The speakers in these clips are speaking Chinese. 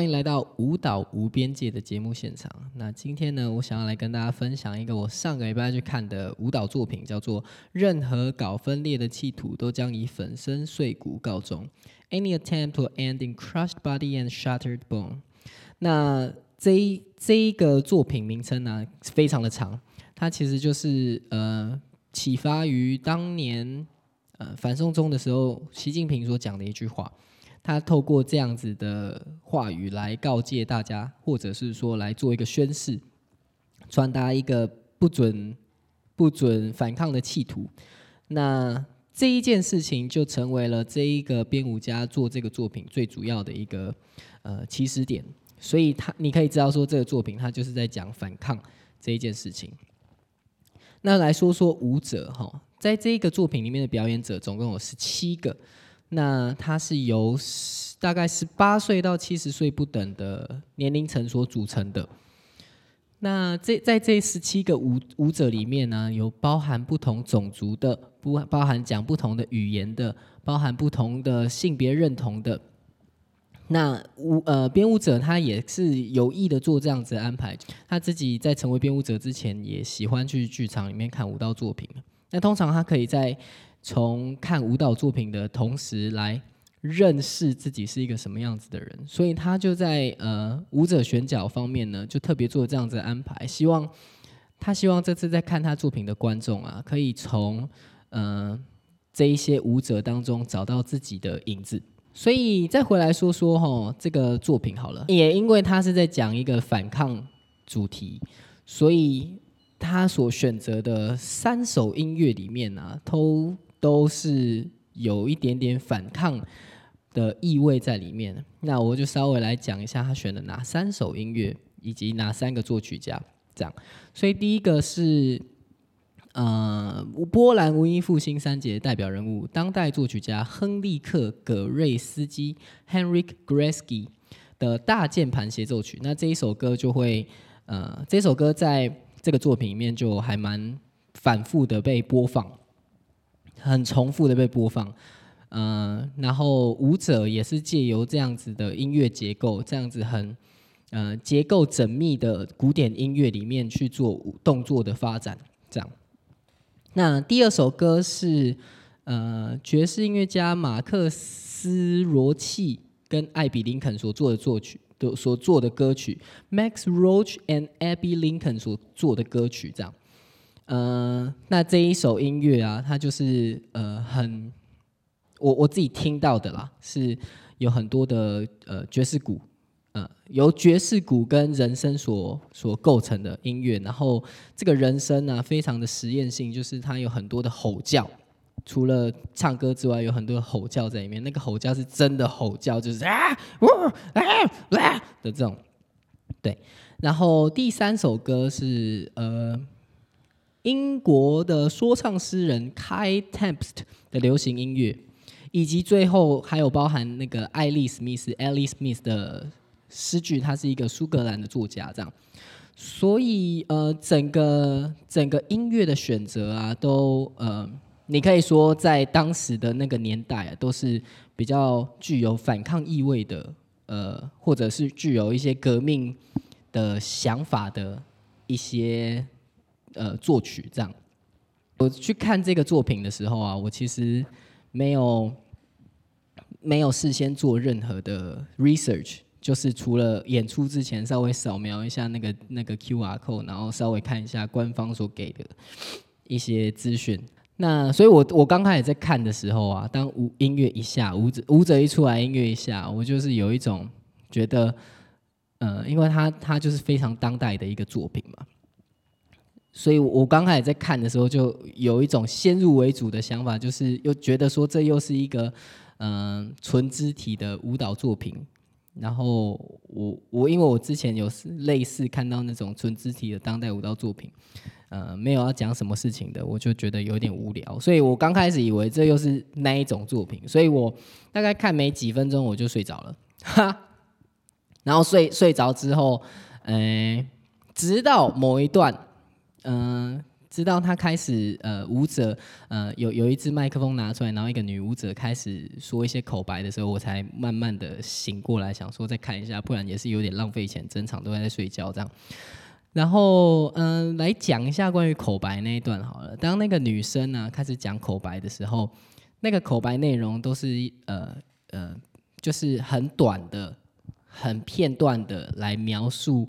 欢迎来到舞蹈无边界的节目现场。那今天呢，我想要来跟大家分享一个我上个礼拜去看的舞蹈作品，叫做《任何搞分裂的企图都将以粉身碎骨告终》（Any attempt to end in crushed body and shattered bone）。那这这一个作品名称呢，非常的长，它其实就是呃，启发于当年呃反送中的时候，习近平所讲的一句话。他透过这样子的话语来告诫大家，或者是说来做一个宣誓，传达一个不准不准反抗的企图。那这一件事情就成为了这一个编舞家做这个作品最主要的一个呃起始点。所以他你可以知道说，这个作品他就是在讲反抗这一件事情。那来说说舞者哈，在这一个作品里面的表演者总共有十七个。那它是由大概十八岁到七十岁不等的年龄层所组成的。那这在这十七个舞舞者里面呢，有包含不同种族的，不包含讲不同的语言的，包含不同的性别认同的。那舞呃编舞者他也是有意的做这样子的安排，他自己在成为编舞者之前，也喜欢去剧场里面看舞蹈作品。那通常他可以在从看舞蹈作品的同时来认识自己是一个什么样子的人，所以他就在呃舞者选角方面呢，就特别做这样子的安排，希望他希望这次在看他作品的观众啊，可以从呃这一些舞者当中找到自己的影子。所以再回来说说哈这个作品好了，也因为他是在讲一个反抗主题，所以他所选择的三首音乐里面啊，都都是有一点点反抗的意味在里面。那我就稍微来讲一下他选的哪三首音乐，以及哪三个作曲家。这样，所以第一个是呃波兰文艺复兴三杰代表人物，当代作曲家亨利克·葛瑞斯基 （Henrik Greski） 的大键盘协奏曲。那这一首歌就会呃，这首歌在这个作品里面就还蛮反复的被播放。很重复的被播放，嗯，然后舞者也是借由这样子的音乐结构，这样子很，呃，结构缜密的古典音乐里面去做动作的发展，这样。那第二首歌是，呃，爵士音乐家马克思罗契跟艾比林肯所做的作曲的所做的歌曲，Max Roach and Abby Lincoln 所做的歌曲，这样。呃，那这一首音乐啊，它就是呃很，我我自己听到的啦，是有很多的呃爵士鼓，呃由爵士鼓跟人声所所构成的音乐，然后这个人声呢非常的实验性，就是它有很多的吼叫，除了唱歌之外，有很多的吼叫在里面，那个吼叫是真的吼叫，就是啊呜啊啊的这种，对，然后第三首歌是呃。英国的说唱诗人 Kai Tempest 的流行音乐，以及最后还有包含那个艾丽史密斯 （Alice Smith） 的诗句，他是一个苏格兰的作家，这样。所以呃，整个整个音乐的选择啊，都呃，你可以说在当时的那个年代啊，都是比较具有反抗意味的，呃，或者是具有一些革命的想法的一些。呃，作曲这样，我去看这个作品的时候啊，我其实没有没有事先做任何的 research，就是除了演出之前稍微扫描一下那个那个 QR code，然后稍微看一下官方所给的一些资讯。那所以，我我刚开始在看的时候啊，当舞音乐一下，舞者舞者一出来，音乐一下，我就是有一种觉得，呃，因为他他就是非常当代的一个作品嘛。所以，我刚开始在看的时候，就有一种先入为主的想法，就是又觉得说这又是一个嗯纯肢体的舞蹈作品。然后，我我因为我之前有类似看到那种纯肢体的当代舞蹈作品，呃，没有要讲什么事情的，我就觉得有点无聊。所以我刚开始以为这又是那一种作品，所以我大概看没几分钟我就睡着了。哈，然后睡睡着之后，呃，直到某一段。嗯，直到他开始呃舞者呃有有一支麦克风拿出来，然后一个女舞者开始说一些口白的时候，我才慢慢的醒过来，想说再看一下，不然也是有点浪费钱，整场都在睡觉这样。然后嗯，来讲一下关于口白那一段好了。当那个女生呢开始讲口白的时候，那个口白内容都是呃呃，就是很短的、很片段的来描述。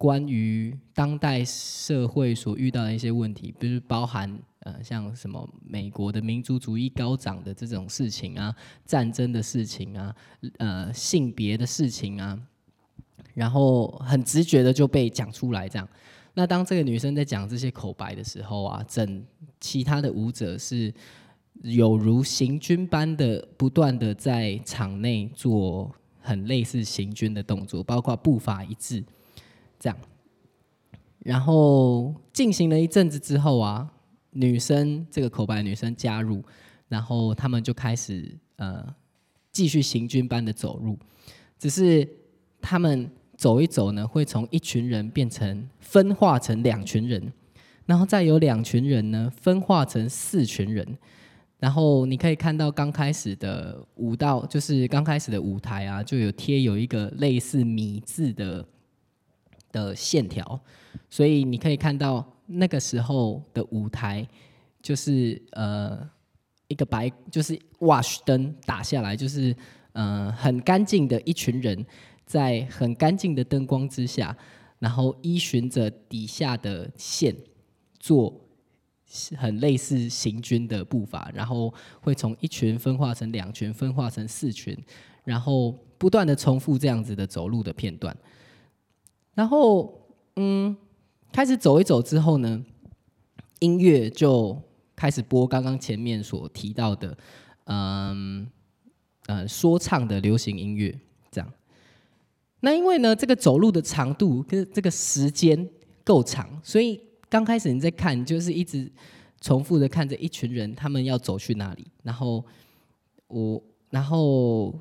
关于当代社会所遇到的一些问题，比如包含呃像什么美国的民族主义高涨的这种事情啊，战争的事情啊，呃性别的事情啊，然后很直觉的就被讲出来这样。那当这个女生在讲这些口白的时候啊，整其他的舞者是有如行军般的不断的在场内做很类似行军的动作，包括步伐一致。这样，然后进行了一阵子之后啊，女生这个口白女生加入，然后他们就开始呃继续行军般的走路，只是他们走一走呢，会从一群人变成分化成两群人，然后再有两群人呢分化成四群人，然后你可以看到刚开始的舞蹈，就是刚开始的舞台啊，就有贴有一个类似米字的。的线条，所以你可以看到那个时候的舞台，就是呃一个白，就是 wash 灯打下来，就是呃很干净的一群人，在很干净的灯光之下，然后依循着底下的线做很类似行军的步伐，然后会从一群分化成两群，分化成四群，然后不断的重复这样子的走路的片段。然后，嗯，开始走一走之后呢，音乐就开始播刚刚前面所提到的，嗯，呃，说唱的流行音乐这样。那因为呢，这个走路的长度跟这个时间够长，所以刚开始你在看，就是一直重复的看着一群人，他们要走去哪里。然后我，然后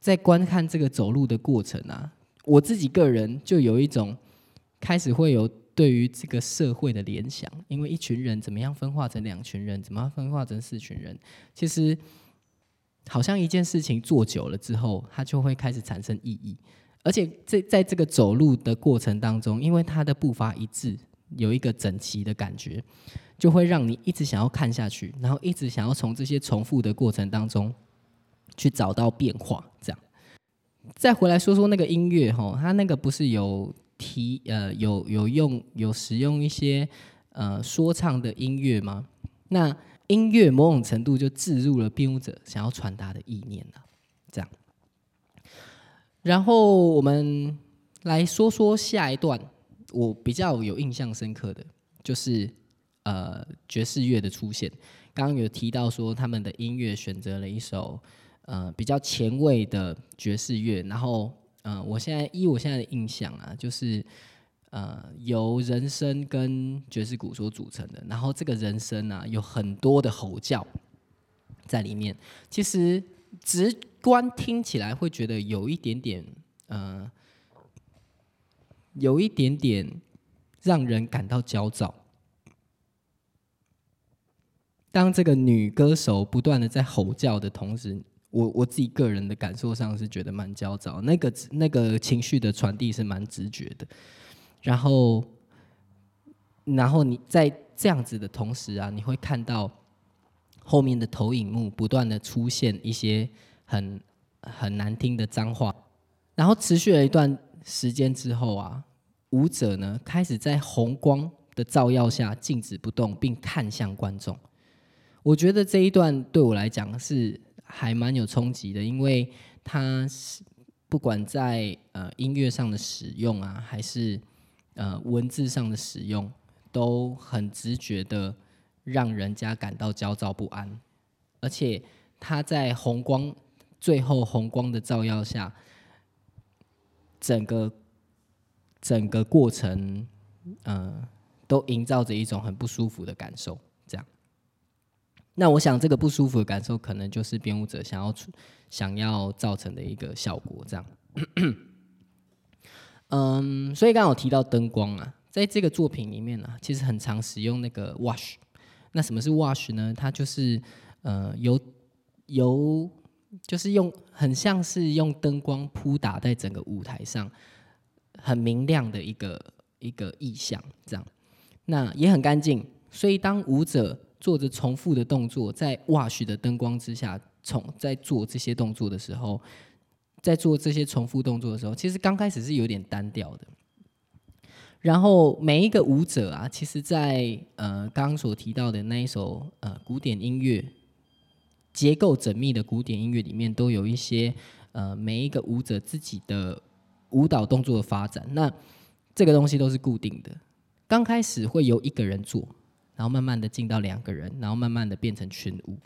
在观看这个走路的过程啊。我自己个人就有一种开始会有对于这个社会的联想，因为一群人怎么样分化成两群人，怎么样分化成四群人，其实好像一件事情做久了之后，它就会开始产生意义。而且在在这个走路的过程当中，因为它的步伐一致，有一个整齐的感觉，就会让你一直想要看下去，然后一直想要从这些重复的过程当中去找到变化，这样。再回来说说那个音乐哈，它那个不是有提呃有有用有使用一些呃说唱的音乐吗？那音乐某种程度就置入了编舞者想要传达的意念了，这样。然后我们来说说下一段，我比较有印象深刻的就是呃爵士乐的出现。刚刚有提到说他们的音乐选择了一首。呃，比较前卫的爵士乐，然后，呃，我现在依我现在的印象啊，就是呃，由人声跟爵士鼓所组成的，然后这个人声啊，有很多的吼叫在里面，其实直观听起来会觉得有一点点，呃，有一点点让人感到焦躁。当这个女歌手不断的在吼叫的同时，我我自己个人的感受上是觉得蛮焦躁，那个那个情绪的传递是蛮直觉的，然后，然后你在这样子的同时啊，你会看到后面的投影幕不断的出现一些很很难听的脏话，然后持续了一段时间之后啊，舞者呢开始在红光的照耀下静止不动，并看向观众。我觉得这一段对我来讲是。还蛮有冲击的，因为它是不管在呃音乐上的使用啊，还是呃文字上的使用，都很直觉的让人家感到焦躁不安。而且它在红光最后红光的照耀下，整个整个过程，嗯，都营造着一种很不舒服的感受。这样那我想，这个不舒服的感受，可能就是编舞者想要想要造成的一个效果，这样。嗯，所以刚刚我提到灯光啊，在这个作品里面呢，其实很常使用那个 wash。那什么是 wash 呢？它就是呃由由就是用很像是用灯光铺打在整个舞台上，很明亮的一个一个意象，这样。那也很干净，所以当舞者做着重复的动作，在 wash 的灯光之下，从在做这些动作的时候，在做这些重复动作的时候，其实刚开始是有点单调的。然后每一个舞者啊，其实，在呃刚刚所提到的那一首呃古典音乐，结构缜密的古典音乐里面，都有一些呃每一个舞者自己的舞蹈动作的发展。那这个东西都是固定的。刚开始会由一个人做，然后慢慢的进到两个人，然后慢慢的变成群舞。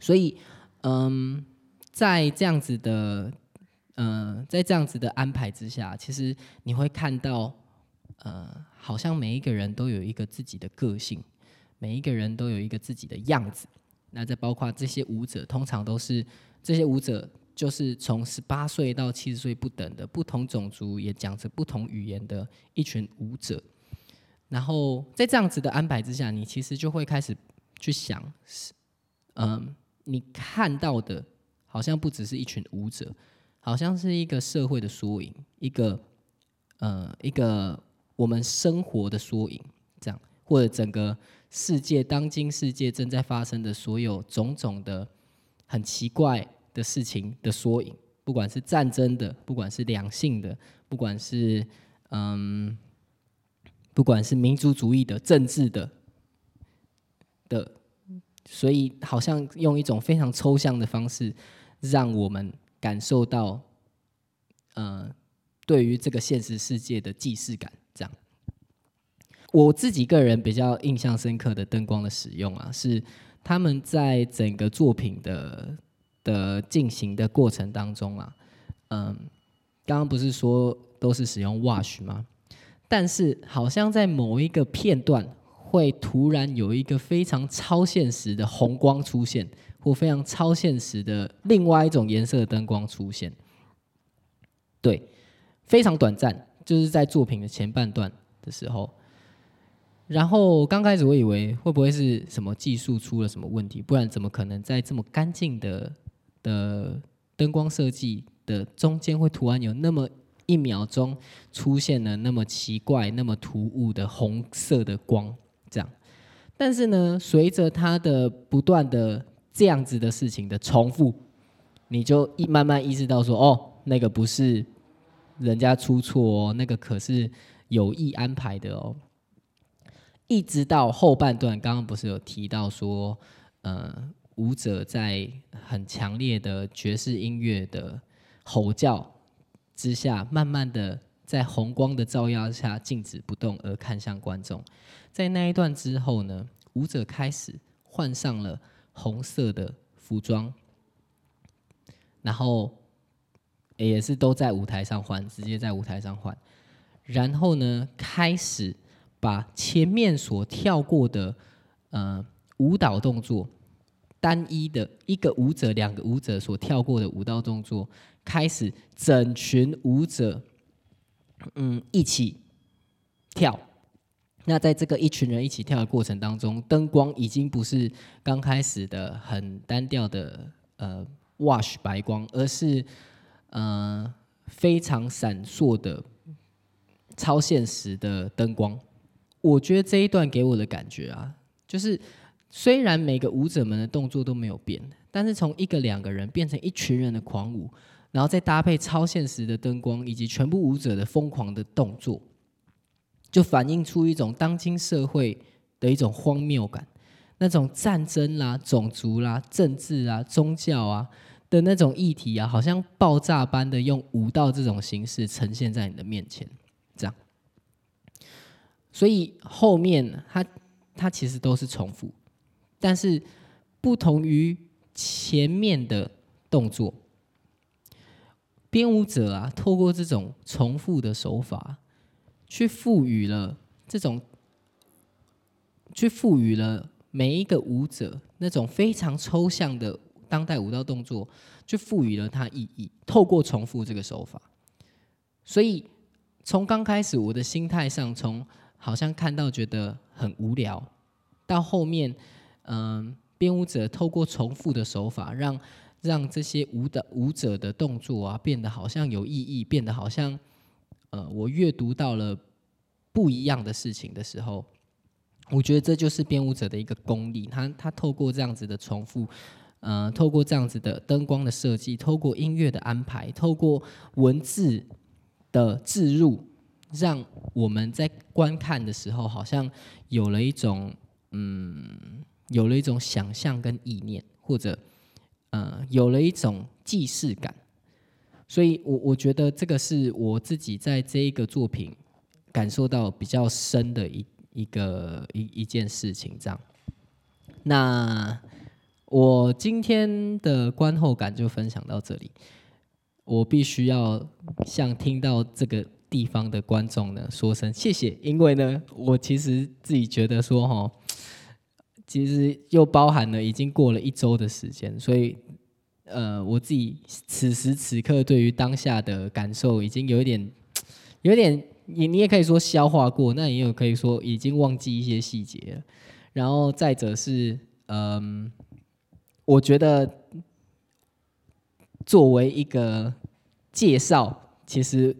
所以，嗯，在这样子的。嗯，在这样子的安排之下，其实你会看到，呃，好像每一个人都有一个自己的个性，每一个人都有一个自己的样子。那再包括这些舞者，通常都是这些舞者，就是从十八岁到七十岁不等的不同种族，也讲着不同语言的一群舞者。然后在这样子的安排之下，你其实就会开始去想，是，嗯，你看到的，好像不只是一群舞者。好像是一个社会的缩影，一个呃，一个我们生活的缩影，这样，或者整个世界当今世界正在发生的所有种种的很奇怪的事情的缩影，不管是战争的，不管是两性的，不管是嗯，不管是民族主义的、政治的的，所以好像用一种非常抽象的方式，让我们。感受到，呃，对于这个现实世界的既视感，这样。我自己个人比较印象深刻的灯光的使用啊，是他们在整个作品的的进行的过程当中啊，嗯，刚刚不是说都是使用 wash 吗？但是好像在某一个片段，会突然有一个非常超现实的红光出现。或非常超现实的另外一种颜色的灯光出现，对，非常短暂，就是在作品的前半段的时候。然后刚开始我以为会不会是什么技术出了什么问题，不然怎么可能在这么干净的的灯光设计的中间，会突然有那么一秒钟出现了那么奇怪、那么突兀的红色的光？这样，但是呢，随着它的不断的这样子的事情的重复，你就一慢慢意识到说，哦，那个不是人家出错哦，那个可是有意安排的哦。一直到后半段，刚刚不是有提到说，呃，舞者在很强烈的爵士音乐的吼叫之下，慢慢的在红光的照耀下静止不动而看向观众。在那一段之后呢，舞者开始换上了。红色的服装，然后也是都在舞台上换，直接在舞台上换。然后呢，开始把前面所跳过的呃舞蹈动作，单一的一个舞者、两个舞者所跳过的舞蹈动作，开始整群舞者嗯一起跳。那在这个一群人一起跳的过程当中，灯光已经不是刚开始的很单调的呃 wash 白光，而是呃非常闪烁的超现实的灯光。我觉得这一段给我的感觉啊，就是虽然每个舞者们的动作都没有变，但是从一个两个人变成一群人的狂舞，然后再搭配超现实的灯光以及全部舞者的疯狂的动作。就反映出一种当今社会的一种荒谬感，那种战争啦、种族啦、政治啊、宗教啊的那种议题啊，好像爆炸般的用武道这种形式呈现在你的面前，这样。所以后面它它其实都是重复，但是不同于前面的动作，编舞者啊，透过这种重复的手法。去赋予了这种，去赋予了每一个舞者那种非常抽象的当代舞蹈动作，去赋予了它意义。透过重复这个手法，所以从刚开始我的心态上，从好像看到觉得很无聊，到后面，嗯，编舞者透过重复的手法，让让这些舞蹈舞者的动作啊变得好像有意义，变得好像，呃，我阅读到了不一样的事情的时候，我觉得这就是编舞者的一个功力。他他透过这样子的重复，呃，透过这样子的灯光的设计，透过音乐的安排，透过文字的置入，让我们在观看的时候，好像有了一种嗯，有了一种想象跟意念，或者。呃，有了一种既视感，所以我我觉得这个是我自己在这一个作品感受到比较深的一一个一一件事情。这样，那我今天的观后感就分享到这里。我必须要向听到这个地方的观众呢说声谢谢，因为呢，我其实自己觉得说哈。其实又包含了已经过了一周的时间，所以，呃，我自己此时此刻对于当下的感受已经有一点，有点，你你也可以说消化过，那也有可以说已经忘记一些细节。然后再者是，嗯，我觉得作为一个介绍，其实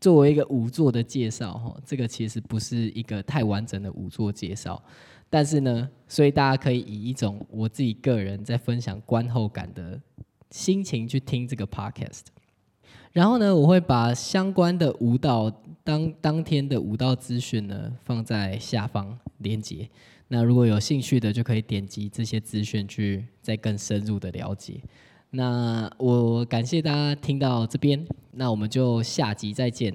作为一个五座的介绍，哈，这个其实不是一个太完整的五座介绍。但是呢，所以大家可以以一种我自己个人在分享观后感的心情去听这个 podcast。然后呢，我会把相关的舞蹈当当天的舞蹈资讯呢放在下方链接。那如果有兴趣的，就可以点击这些资讯去再更深入的了解。那我感谢大家听到这边，那我们就下集再见。